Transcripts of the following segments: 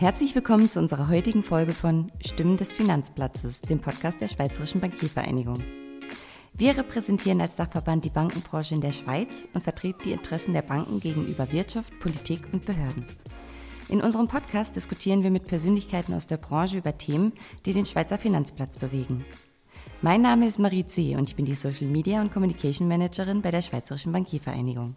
Herzlich willkommen zu unserer heutigen Folge von Stimmen des Finanzplatzes, dem Podcast der Schweizerischen Bankiervereinigung. Wir repräsentieren als Dachverband die Bankenbranche in der Schweiz und vertreten die Interessen der Banken gegenüber Wirtschaft, Politik und Behörden. In unserem Podcast diskutieren wir mit Persönlichkeiten aus der Branche über Themen, die den Schweizer Finanzplatz bewegen. Mein Name ist Marie C. und ich bin die Social Media und Communication Managerin bei der Schweizerischen Bankiervereinigung.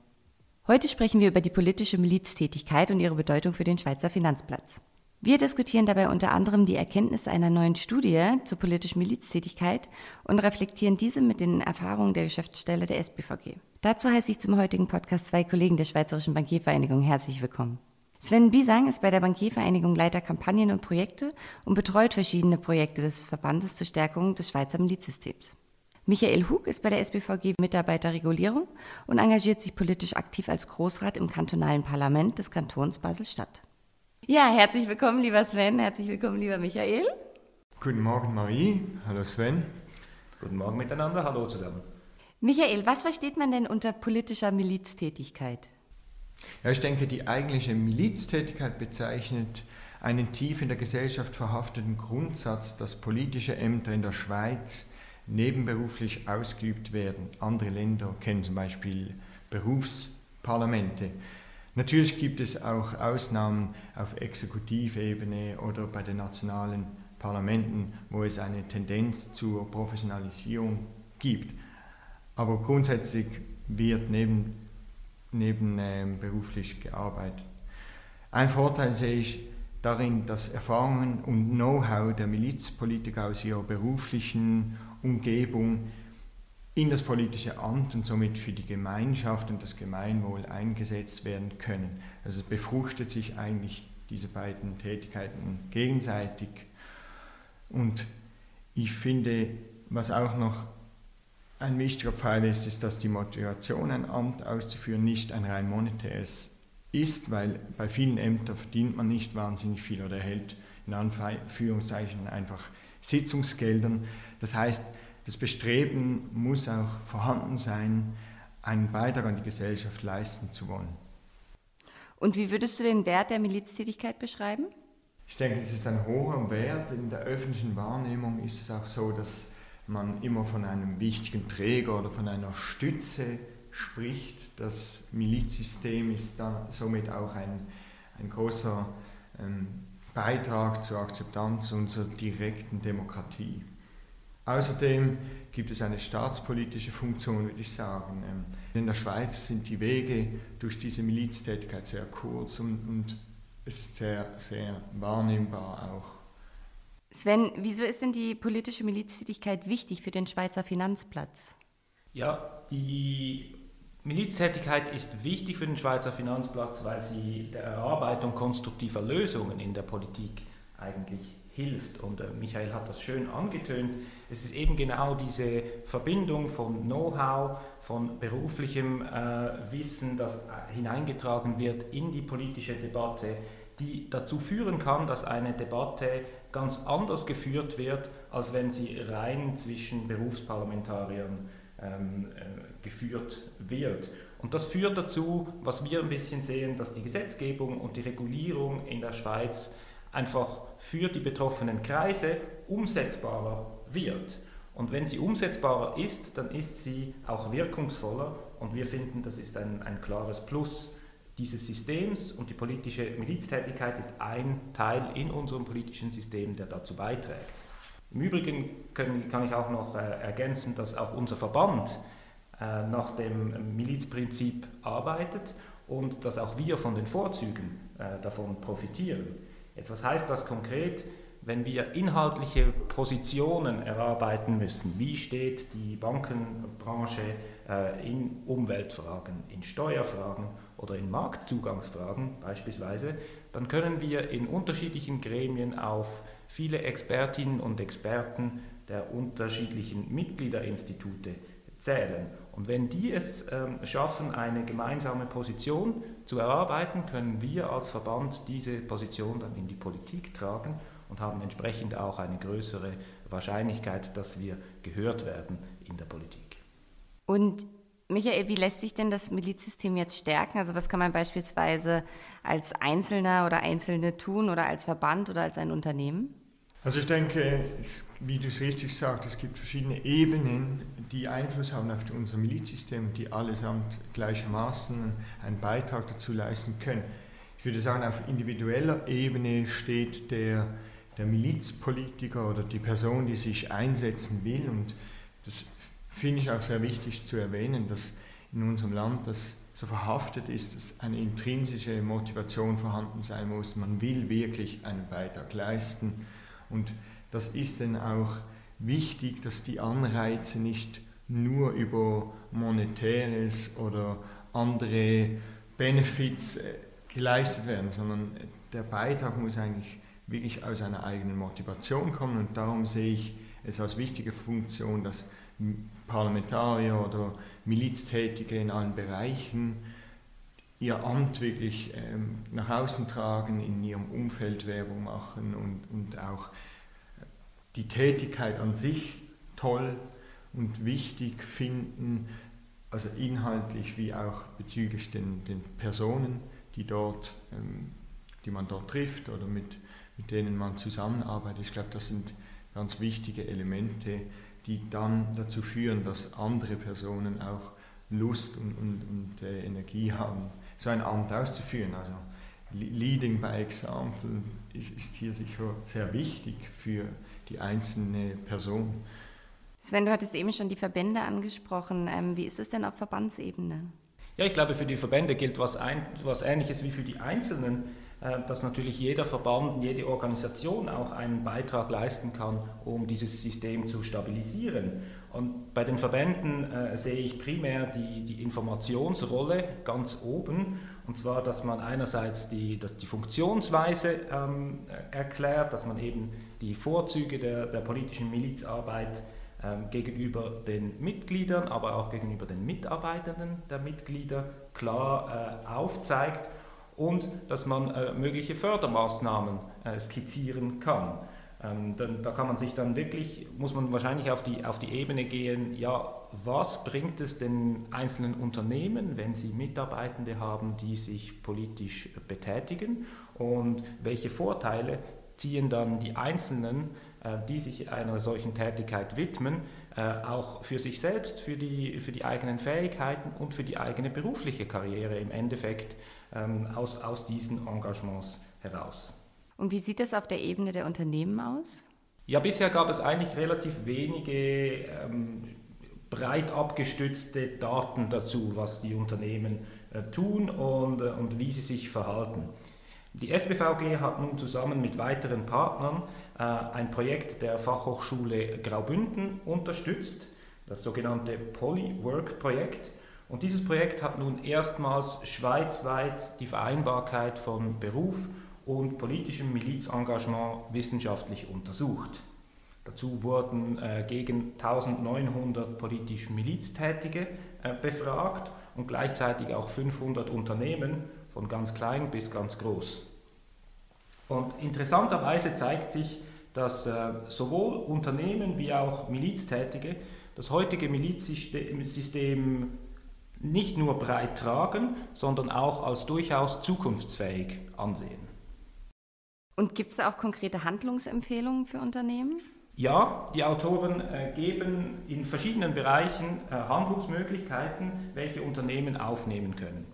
Heute sprechen wir über die politische Miliztätigkeit und ihre Bedeutung für den Schweizer Finanzplatz. Wir diskutieren dabei unter anderem die Erkenntnisse einer neuen Studie zur politischen Miliztätigkeit und reflektieren diese mit den Erfahrungen der Geschäftsstelle der SBVG. Dazu heiße ich zum heutigen Podcast zwei Kollegen der Schweizerischen Bankiervereinigung herzlich willkommen. Sven Bisang ist bei der Bankiervereinigung Leiter Kampagnen und Projekte und betreut verschiedene Projekte des Verbandes zur Stärkung des Schweizer Milizsystems. Michael Hug ist bei der SBVG Mitarbeiter Regulierung und engagiert sich politisch aktiv als Großrat im kantonalen Parlament des Kantons Basel-Stadt. Ja, herzlich willkommen, lieber Sven, herzlich willkommen, lieber Michael. Guten Morgen, Marie. Hallo, Sven. Guten Morgen miteinander. Hallo zusammen. Michael, was versteht man denn unter politischer Miliztätigkeit? Ja, ich denke, die eigentliche Miliztätigkeit bezeichnet einen tief in der Gesellschaft verhafteten Grundsatz, dass politische Ämter in der Schweiz nebenberuflich ausgeübt werden. Andere Länder kennen zum Beispiel Berufsparlamente. Natürlich gibt es auch Ausnahmen auf Exekutivebene oder bei den nationalen Parlamenten, wo es eine Tendenz zur Professionalisierung gibt. Aber grundsätzlich wird neben nebenberuflich ähm, gearbeitet. Ein Vorteil sehe ich darin, dass Erfahrungen und Know-how der Milizpolitiker aus ihrer beruflichen Umgebung in das politische Amt und somit für die Gemeinschaft und das Gemeinwohl eingesetzt werden können. Also es befruchtet sich eigentlich diese beiden Tätigkeiten gegenseitig. Und ich finde, was auch noch ein wichtiger Pfeil ist, ist, dass die Motivation, ein Amt auszuführen, nicht ein rein monetäres ist, weil bei vielen Ämtern verdient man nicht wahnsinnig viel oder erhält in Anführungszeichen einfach Sitzungsgeldern. Das heißt, das Bestreben muss auch vorhanden sein, einen Beitrag an die Gesellschaft leisten zu wollen. Und wie würdest du den Wert der Miliztätigkeit beschreiben? Ich denke, es ist ein hoher Wert. In der öffentlichen Wahrnehmung ist es auch so, dass man immer von einem wichtigen Träger oder von einer Stütze spricht. Das Milizsystem ist dann somit auch ein, ein großer ähm, Beitrag zur Akzeptanz unserer direkten Demokratie. Außerdem gibt es eine staatspolitische Funktion, würde ich sagen. Ähm, in der Schweiz sind die Wege durch diese Miliztätigkeit sehr kurz und, und es ist sehr, sehr wahrnehmbar auch Sven, wieso ist denn die politische Miliztätigkeit wichtig für den Schweizer Finanzplatz? Ja, die Miliztätigkeit ist wichtig für den Schweizer Finanzplatz, weil sie der Erarbeitung konstruktiver Lösungen in der Politik eigentlich hilft. Und äh, Michael hat das schön angetönt. Es ist eben genau diese Verbindung von Know-how, von beruflichem äh, Wissen, das äh, hineingetragen wird in die politische Debatte, die dazu führen kann, dass eine Debatte ganz anders geführt wird, als wenn sie rein zwischen Berufsparlamentariern ähm, äh, geführt wird. Und das führt dazu, was wir ein bisschen sehen, dass die Gesetzgebung und die Regulierung in der Schweiz einfach für die betroffenen Kreise umsetzbarer wird. Und wenn sie umsetzbarer ist, dann ist sie auch wirkungsvoller und wir finden, das ist ein, ein klares Plus dieses Systems und die politische Miliztätigkeit ist ein Teil in unserem politischen System, der dazu beiträgt. Im Übrigen können, kann ich auch noch äh, ergänzen, dass auch unser Verband äh, nach dem Milizprinzip arbeitet und dass auch wir von den Vorzügen äh, davon profitieren. Jetzt, was heißt das konkret? Wenn wir inhaltliche Positionen erarbeiten müssen, wie steht die Bankenbranche äh, in Umweltfragen, in Steuerfragen oder in Marktzugangsfragen beispielsweise, dann können wir in unterschiedlichen Gremien auf viele Expertinnen und Experten der unterschiedlichen Mitgliederinstitute zählen. Und wenn die es ähm, schaffen, eine gemeinsame Position zu erarbeiten, können wir als Verband diese Position dann in die Politik tragen und haben entsprechend auch eine größere Wahrscheinlichkeit, dass wir gehört werden in der Politik. Und Michael, wie lässt sich denn das Milizsystem jetzt stärken? Also was kann man beispielsweise als Einzelner oder Einzelne tun oder als Verband oder als ein Unternehmen? Also ich denke, es, wie du es richtig sagst, es gibt verschiedene Ebenen, die Einfluss haben auf unser Milizsystem, die allesamt gleichermaßen einen Beitrag dazu leisten können. Ich würde sagen, auf individueller Ebene steht der, der Milizpolitiker oder die Person, die sich einsetzen will. Und das finde ich auch sehr wichtig zu erwähnen, dass in unserem Land das so verhaftet ist, dass eine intrinsische Motivation vorhanden sein muss. Man will wirklich einen Beitrag leisten und das ist dann auch wichtig, dass die Anreize nicht nur über monetäres oder andere Benefits äh, geleistet werden, sondern der Beitrag muss eigentlich wirklich aus einer eigenen Motivation kommen. Und darum sehe ich es als wichtige Funktion, dass Parlamentarier oder Miliztätige in allen Bereichen ihr Amt wirklich ähm, nach außen tragen, in ihrem Umfeld Werbung machen und, und auch die Tätigkeit an sich toll und wichtig finden, also inhaltlich wie auch bezüglich den, den Personen, die, dort, ähm, die man dort trifft oder mit, mit denen man zusammenarbeitet. Ich glaube, das sind ganz wichtige Elemente, die dann dazu führen, dass andere Personen auch Lust und, und, und äh, Energie haben, so ein Amt auszuführen. Also Leading by Example ist, ist hier sicher sehr wichtig für die einzelne Person. Sven, du hattest eben schon die Verbände angesprochen. Ähm, wie ist es denn auf Verbandsebene? Ja, ich glaube, für die Verbände gilt was, ein, was Ähnliches wie für die Einzelnen, äh, dass natürlich jeder Verband, jede Organisation auch einen Beitrag leisten kann, um dieses System zu stabilisieren. Und bei den Verbänden äh, sehe ich primär die, die Informationsrolle ganz oben und zwar, dass man einerseits die, dass die Funktionsweise ähm, erklärt, dass man eben die Vorzüge der, der politischen Milizarbeit ähm, gegenüber den Mitgliedern, aber auch gegenüber den Mitarbeitenden der Mitglieder klar äh, aufzeigt und dass man äh, mögliche Fördermaßnahmen äh, skizzieren kann. Ähm, dann, da kann man sich dann wirklich, muss man wahrscheinlich auf die, auf die Ebene gehen, ja, was bringt es den einzelnen Unternehmen, wenn sie Mitarbeitende haben, die sich politisch betätigen und welche Vorteile ziehen dann die Einzelnen, äh, die sich einer solchen Tätigkeit widmen, äh, auch für sich selbst, für die, für die eigenen Fähigkeiten und für die eigene berufliche Karriere im Endeffekt ähm, aus, aus diesen Engagements heraus. Und wie sieht es auf der Ebene der Unternehmen aus? Ja, bisher gab es eigentlich relativ wenige ähm, breit abgestützte Daten dazu, was die Unternehmen äh, tun und, äh, und wie sie sich verhalten. Die SBVG hat nun zusammen mit weiteren Partnern äh, ein Projekt der Fachhochschule Graubünden unterstützt, das sogenannte Polywork-Projekt. Und dieses Projekt hat nun erstmals schweizweit die Vereinbarkeit von Beruf und politischem Milizengagement wissenschaftlich untersucht. Dazu wurden äh, gegen 1900 politisch Miliztätige äh, befragt und gleichzeitig auch 500 Unternehmen von ganz klein bis ganz groß. Und interessanterweise zeigt sich, dass äh, sowohl Unternehmen wie auch Miliztätige das heutige Milizsystem nicht nur breit tragen, sondern auch als durchaus zukunftsfähig ansehen. Und gibt es auch konkrete Handlungsempfehlungen für Unternehmen? Ja, die Autoren äh, geben in verschiedenen Bereichen äh, Handlungsmöglichkeiten, welche Unternehmen aufnehmen können.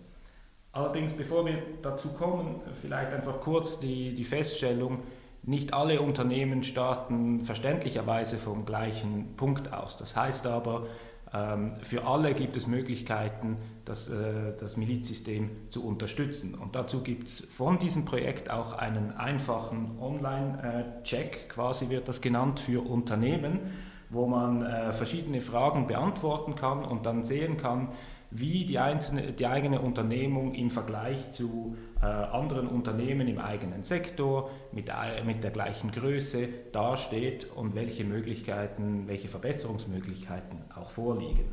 Allerdings, bevor wir dazu kommen, vielleicht einfach kurz die, die Feststellung, nicht alle Unternehmen starten verständlicherweise vom gleichen Punkt aus. Das heißt aber, für alle gibt es Möglichkeiten, das, äh, das Milizsystem zu unterstützen. Und dazu gibt es von diesem Projekt auch einen einfachen Online-Check, quasi wird das genannt, für Unternehmen, wo man äh, verschiedene Fragen beantworten kann und dann sehen kann, wie die, einzelne, die eigene Unternehmung im Vergleich zu äh, anderen Unternehmen im eigenen Sektor mit, äh, mit der gleichen Größe dasteht und welche Möglichkeiten, welche Verbesserungsmöglichkeiten auch vorliegen.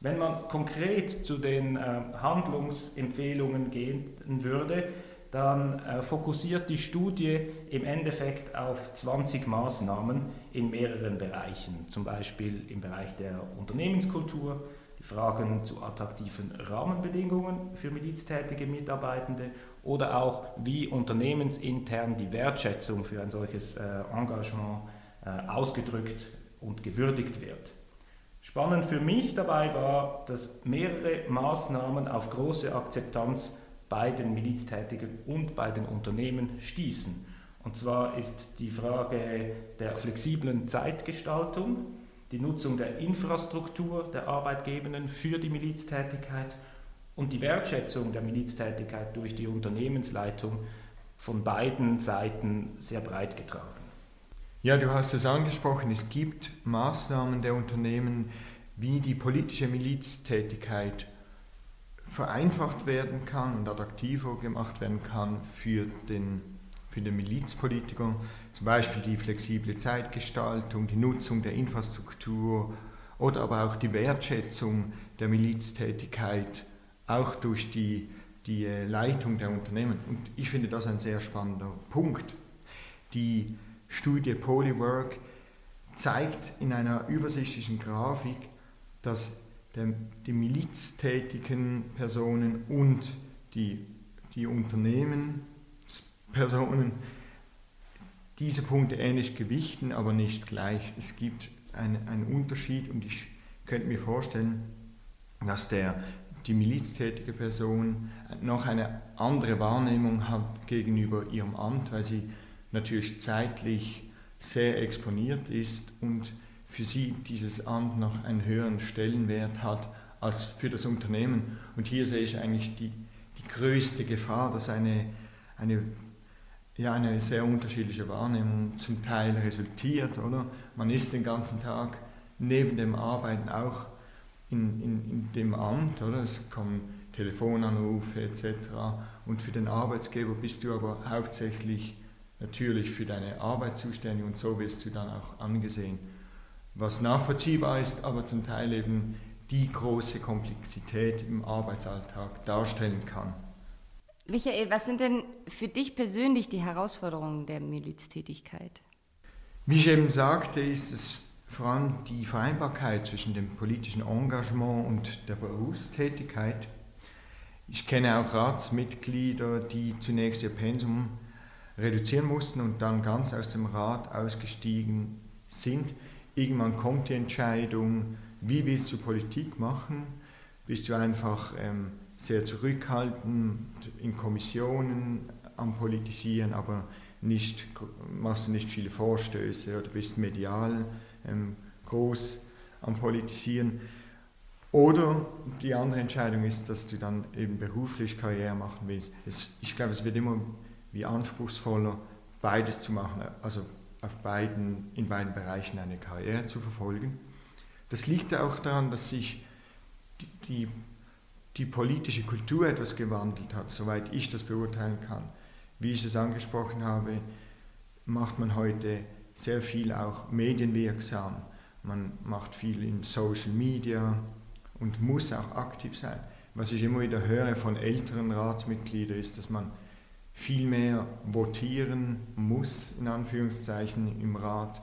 Wenn man konkret zu den äh, Handlungsempfehlungen gehen würde, dann äh, fokussiert die Studie im Endeffekt auf 20 Maßnahmen in mehreren Bereichen, zum Beispiel im Bereich der Unternehmenskultur, Fragen zu attraktiven Rahmenbedingungen für miliztätige Mitarbeitende oder auch wie unternehmensintern die Wertschätzung für ein solches äh, Engagement äh, ausgedrückt und gewürdigt wird. Spannend für mich dabei war, dass mehrere Maßnahmen auf große Akzeptanz bei den Miliztätigen und bei den Unternehmen stießen. Und zwar ist die Frage der flexiblen Zeitgestaltung, die Nutzung der Infrastruktur der Arbeitgebenden für die Miliztätigkeit und die Wertschätzung der Miliztätigkeit durch die Unternehmensleitung von beiden Seiten sehr breit getragen. Ja, du hast es angesprochen, es gibt Maßnahmen der Unternehmen, wie die politische Miliztätigkeit vereinfacht werden kann und attraktiver gemacht werden kann für den, für den Milizpolitiker. Zum Beispiel die flexible Zeitgestaltung, die Nutzung der Infrastruktur oder aber auch die Wertschätzung der Miliztätigkeit, auch durch die, die äh, Leitung der Unternehmen. Und ich finde das ein sehr spannender Punkt. Die Studie Polywork zeigt in einer übersichtlichen Grafik, dass der, die miliztätigen Personen und die, die Unternehmenspersonen diese Punkte ähnlich gewichten, aber nicht gleich. Es gibt einen, einen Unterschied und ich könnte mir vorstellen, dass der, die miliztätige Person noch eine andere Wahrnehmung hat gegenüber ihrem Amt, weil sie natürlich zeitlich sehr exponiert ist und für sie dieses Amt noch einen höheren Stellenwert hat als für das Unternehmen. Und hier sehe ich eigentlich die, die größte Gefahr, dass eine, eine, ja, eine sehr unterschiedliche Wahrnehmung zum Teil resultiert. Oder? Man ist den ganzen Tag neben dem Arbeiten auch in, in, in dem Amt, oder? es kommen Telefonanrufe etc. Und für den Arbeitsgeber bist du aber hauptsächlich natürlich für deine Arbeit zuständig und so wirst du dann auch angesehen was nachvollziehbar ist, aber zum Teil eben die große Komplexität im Arbeitsalltag darstellen kann. Michael, was sind denn für dich persönlich die Herausforderungen der Miliztätigkeit? Wie ich eben sagte, ist es vor allem die Vereinbarkeit zwischen dem politischen Engagement und der Berufstätigkeit. Ich kenne auch Ratsmitglieder, die zunächst ihr Pensum reduzieren mussten und dann ganz aus dem Rat ausgestiegen sind irgendwann kommt die Entscheidung, wie willst du Politik machen? Bist du einfach ähm, sehr zurückhaltend in Kommissionen am Politisieren, aber nicht, machst du nicht viele Vorstöße oder bist medial ähm, groß am Politisieren? Oder die andere Entscheidung ist, dass du dann eben beruflich Karriere machen willst. Es, ich glaube, es wird immer wie anspruchsvoller, beides zu machen. Also auf beiden, in beiden Bereichen eine Karriere zu verfolgen. Das liegt auch daran, dass sich die, die, die politische Kultur etwas gewandelt hat, soweit ich das beurteilen kann. Wie ich es angesprochen habe, macht man heute sehr viel auch medienwirksam. Man macht viel in Social Media und muss auch aktiv sein. Was ich immer wieder höre von älteren Ratsmitgliedern ist, dass man viel mehr votieren muss, in Anführungszeichen, im Rat,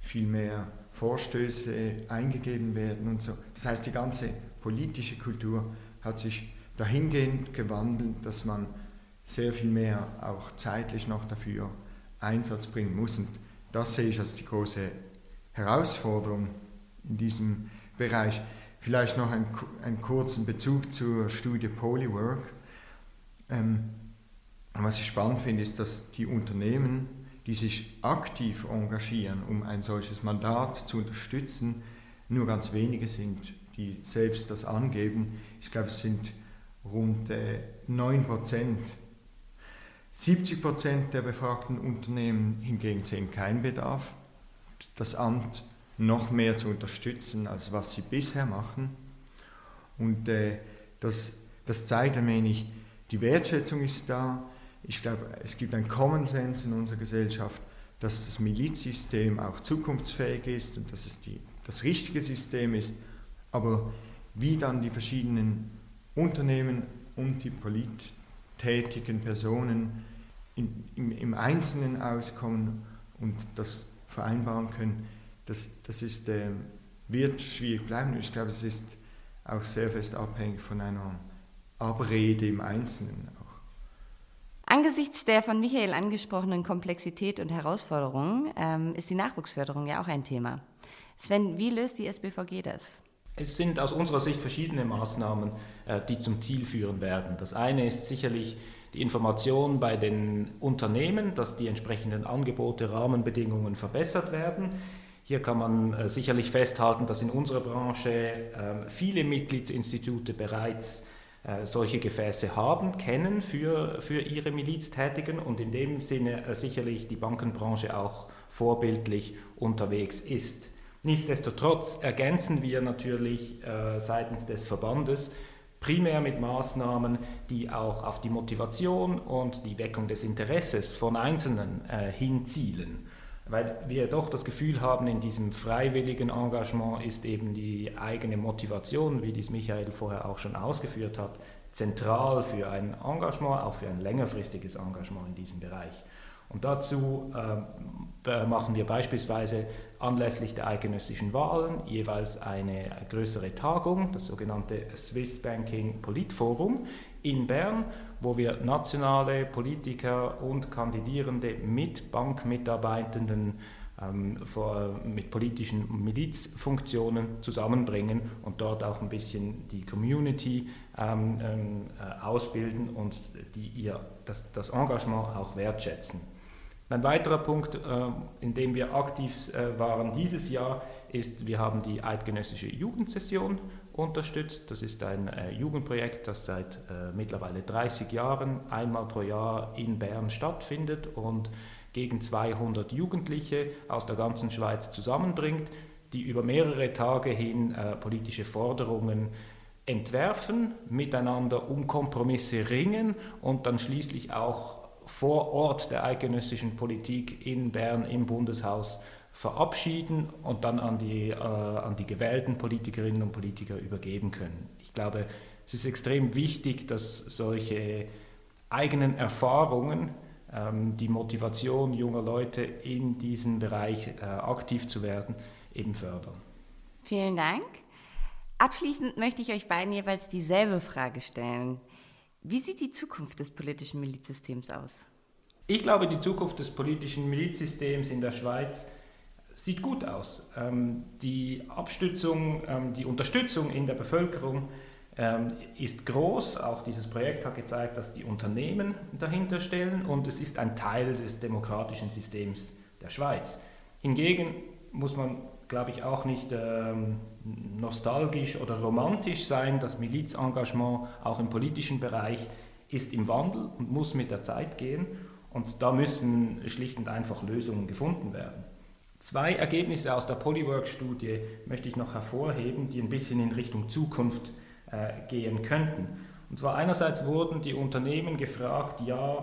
viel mehr Vorstöße eingegeben werden und so. Das heißt, die ganze politische Kultur hat sich dahingehend gewandelt, dass man sehr viel mehr auch zeitlich noch dafür Einsatz bringen muss. Und das sehe ich als die große Herausforderung in diesem Bereich. Vielleicht noch einen, einen kurzen Bezug zur Studie Polywork. Ähm, was ich spannend finde, ist, dass die Unternehmen, die sich aktiv engagieren, um ein solches Mandat zu unterstützen, nur ganz wenige sind, die selbst das angeben. Ich glaube, es sind rund äh, 9 Prozent. 70 Prozent der befragten Unternehmen hingegen sehen keinen Bedarf, das Amt noch mehr zu unterstützen, als was sie bisher machen. Und äh, das, das zeigt ein wenig, die Wertschätzung ist da, ich glaube, es gibt einen Common Sense in unserer Gesellschaft, dass das Milizsystem auch zukunftsfähig ist und dass es die, das richtige System ist. Aber wie dann die verschiedenen Unternehmen und die polittätigen Personen in, im, im, Einzelnen auskommen und das vereinbaren können, das, das ist, äh, wird schwierig bleiben. Ich glaube, es ist auch sehr fest abhängig von einer Abrede im Einzelnen. Angesichts der von Michael angesprochenen Komplexität und Herausforderungen ähm, ist die Nachwuchsförderung ja auch ein Thema. Sven, wie löst die SBVG das? Es sind aus unserer Sicht verschiedene Maßnahmen, äh, die zum Ziel führen werden. Das eine ist sicherlich die Information bei den Unternehmen, dass die entsprechenden Angebote, Rahmenbedingungen verbessert werden. Hier kann man äh, sicherlich festhalten, dass in unserer Branche ähm, viele Mitgliedsinstitute bereits äh, solche Gefäße haben, kennen für, für ihre Miliztätigen und in dem Sinne sicherlich die Bankenbranche auch vorbildlich unterwegs ist. Nichtsdestotrotz ergänzen wir natürlich äh, seitens des Verbandes primär mit Maßnahmen, die auch auf die Motivation und die Weckung des Interesses von Einzelnen äh, hinzielen weil wir doch das Gefühl haben, in diesem freiwilligen Engagement ist eben die eigene Motivation, wie dies Michael vorher auch schon ausgeführt hat, zentral für ein Engagement, auch für ein längerfristiges Engagement in diesem Bereich. Und dazu äh, machen wir beispielsweise anlässlich der eidgenössischen Wahlen jeweils eine größere Tagung, das sogenannte Swiss Banking Politforum in Bern, wo wir nationale Politiker und Kandidierende mit Bankmitarbeitenden ähm, vor, mit politischen Milizfunktionen zusammenbringen und dort auch ein bisschen die Community ähm, ähm äh, ausbilden und die ihr das, das Engagement auch wertschätzen. Ein weiterer Punkt, äh, in dem wir aktiv äh, waren dieses Jahr, ist, wir haben die eidgenössische Jugendsession unterstützt. Das ist ein äh, Jugendprojekt, das seit mittlerweile 30 Jahren einmal pro Jahr in Bern stattfindet und gegen 200 Jugendliche aus der ganzen Schweiz zusammenbringt, die über mehrere Tage hin politische Forderungen entwerfen, miteinander um Kompromisse ringen und dann schließlich auch vor Ort der eidgenössischen Politik in Bern im Bundeshaus verabschieden und dann an die, äh, an die gewählten Politikerinnen und Politiker übergeben können. Ich glaube, es ist extrem wichtig, dass solche eigenen Erfahrungen ähm, die Motivation junger Leute in diesem Bereich äh, aktiv zu werden, eben fördern. Vielen Dank. Abschließend möchte ich euch beiden jeweils dieselbe Frage stellen. Wie sieht die Zukunft des politischen Milizsystems aus? Ich glaube, die Zukunft des politischen Milizsystems in der Schweiz sieht gut aus. Ähm, die Abstützung, ähm, die Unterstützung in der Bevölkerung ähm, ist groß. Auch dieses Projekt hat gezeigt, dass die Unternehmen dahinter stellen und es ist ein Teil des demokratischen Systems der Schweiz. Hingegen muss man, glaube ich, auch nicht ähm, nostalgisch oder romantisch sein. Das Milizengagement auch im politischen Bereich ist im Wandel und muss mit der Zeit gehen. Und da müssen schlicht und einfach Lösungen gefunden werden. Zwei Ergebnisse aus der Polywork-Studie möchte ich noch hervorheben, die ein bisschen in Richtung Zukunft äh, gehen könnten. Und zwar einerseits wurden die Unternehmen gefragt, ja,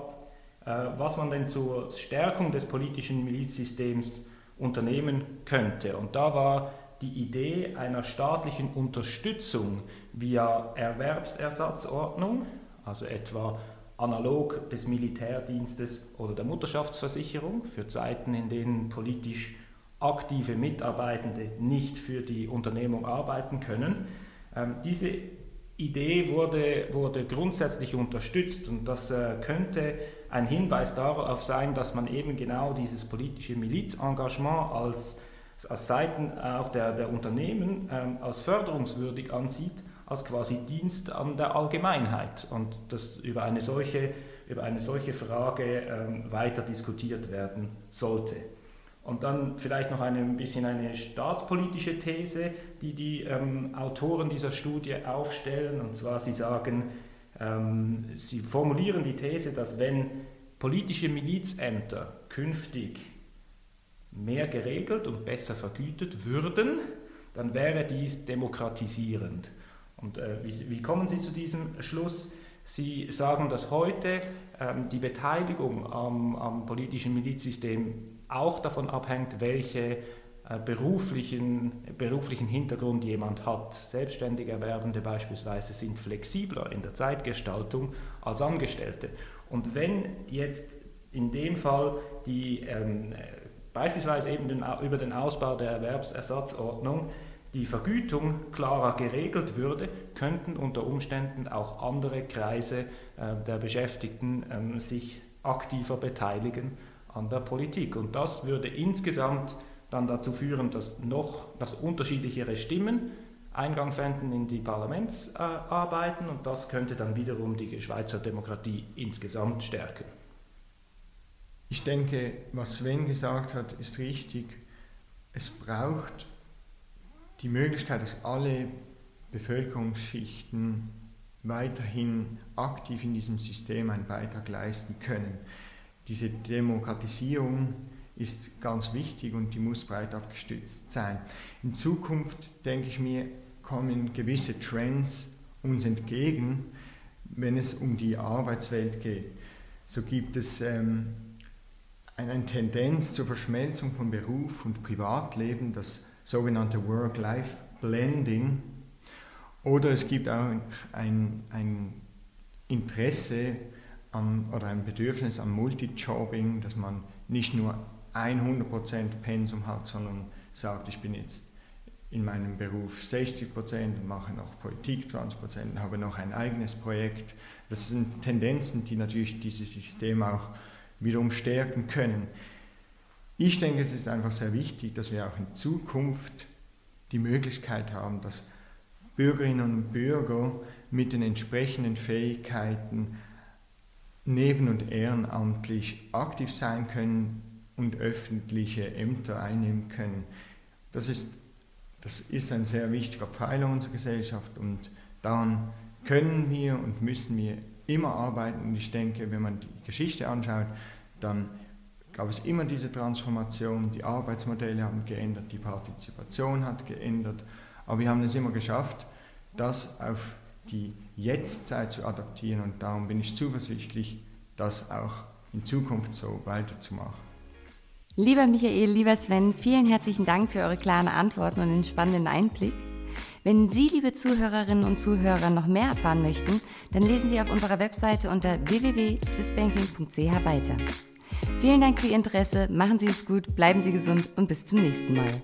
äh, was man denn zur Stärkung des politischen Milizsystems unternehmen könnte. Und da war die Idee einer staatlichen Unterstützung via Erwerbsersatzordnung, also etwa analog des Militärdienstes oder der Mutterschaftsversicherung für Zeiten, in denen politisch aktive Mitarbeitende nicht für die Unternehmung arbeiten können. Ähm, diese Idee wurde, wurde grundsätzlich unterstützt und das äh, könnte ein Hinweis darauf sein, dass man eben genau dieses politische Milizengagement als, als Seiten auch der, der Unternehmen ähm, als förderungswürdig ansieht, als quasi Dienst an der Allgemeinheit und dass über eine solche, über eine solche Frage ähm, weiter diskutiert werden sollte. Und dann vielleicht noch eine, ein bisschen eine staatspolitische These, die die ähm, Autoren dieser Studie aufstellen. Und zwar, sie sagen, ähm, sie formulieren die These, dass wenn politische Milizämter künftig mehr geregelt und besser vergütet würden, dann wäre dies demokratisierend. Und äh, wie, wie, kommen Sie zu diesem Schluss? Sie sagen, dass heute ähm, die Beteiligung am, am politischen Milizsystem auch davon abhängt, welche beruflichen, beruflichen Hintergrund jemand hat. Selbstständige Erwerbende beispielsweise sind flexibler in der Zeitgestaltung als Angestellte. Und wenn jetzt in dem Fall die ähm, beispielsweise eben den, über den Ausbau der Erwerbsersatzordnung die Vergütung klarer geregelt würde, könnten unter Umständen auch andere Kreise äh, der Beschäftigten ähm, sich aktiver beteiligen an der Politik. Und das würde insgesamt dann dazu führen, dass noch dass unterschiedlichere Stimmen Eingang fänden in die Parlamentsarbeiten und das könnte dann wiederum die Schweizer Demokratie insgesamt stärken. Ich denke, was Sven gesagt hat, ist richtig. Es braucht die Möglichkeit, dass alle Bevölkerungsschichten weiterhin aktiv in diesem System einen Beitrag leisten können. Diese Demokratisierung ist ganz wichtig und die muss breit abgestützt sein. In Zukunft, denke ich mir, kommen gewisse Trends uns entgegen, wenn es um die Arbeitswelt geht. So gibt es ähm, eine Tendenz zur Verschmelzung von Beruf und Privatleben, das sogenannte Work-Life-Blending. Oder es gibt auch ein, ein Interesse am, oder ein Bedürfnis am Multijobbing, dass man nicht nur 100% Pensum hat, sondern sagt, ich bin jetzt in meinem Beruf 60% und mache noch Politik 20% und habe noch ein eigenes Projekt. Das sind Tendenzen, die natürlich dieses System auch wiederum stärken können. Ich denke, es ist einfach sehr wichtig, dass wir auch in Zukunft die Möglichkeit haben, dass Bürgerinnen und Bürger mit den entsprechenden Fähigkeiten neben- und ehrenamtlich aktiv sein können und öffentliche Ämter einnehmen können. Das ist, das ist ein sehr wichtiger Pfeiler unserer Gesellschaft und daran können wir und müssen wir immer arbeiten. Und ich denke, wenn man die Geschichte anschaut, dann gab es immer diese Transformation, die Arbeitsmodelle haben geändert, die Partizipation hat geändert, aber wir haben es immer geschafft, das auf die Jetztzeit zu adaptieren und darum bin ich zuversichtlich, das auch in Zukunft so weiterzumachen. Lieber Michael, lieber Sven, vielen herzlichen Dank für eure klaren Antworten und den spannenden Einblick. Wenn Sie, liebe Zuhörerinnen und Zuhörer, noch mehr erfahren möchten, dann lesen Sie auf unserer Webseite unter www.swissbanking.ch weiter. Vielen Dank für Ihr Interesse, machen Sie es gut, bleiben Sie gesund und bis zum nächsten Mal.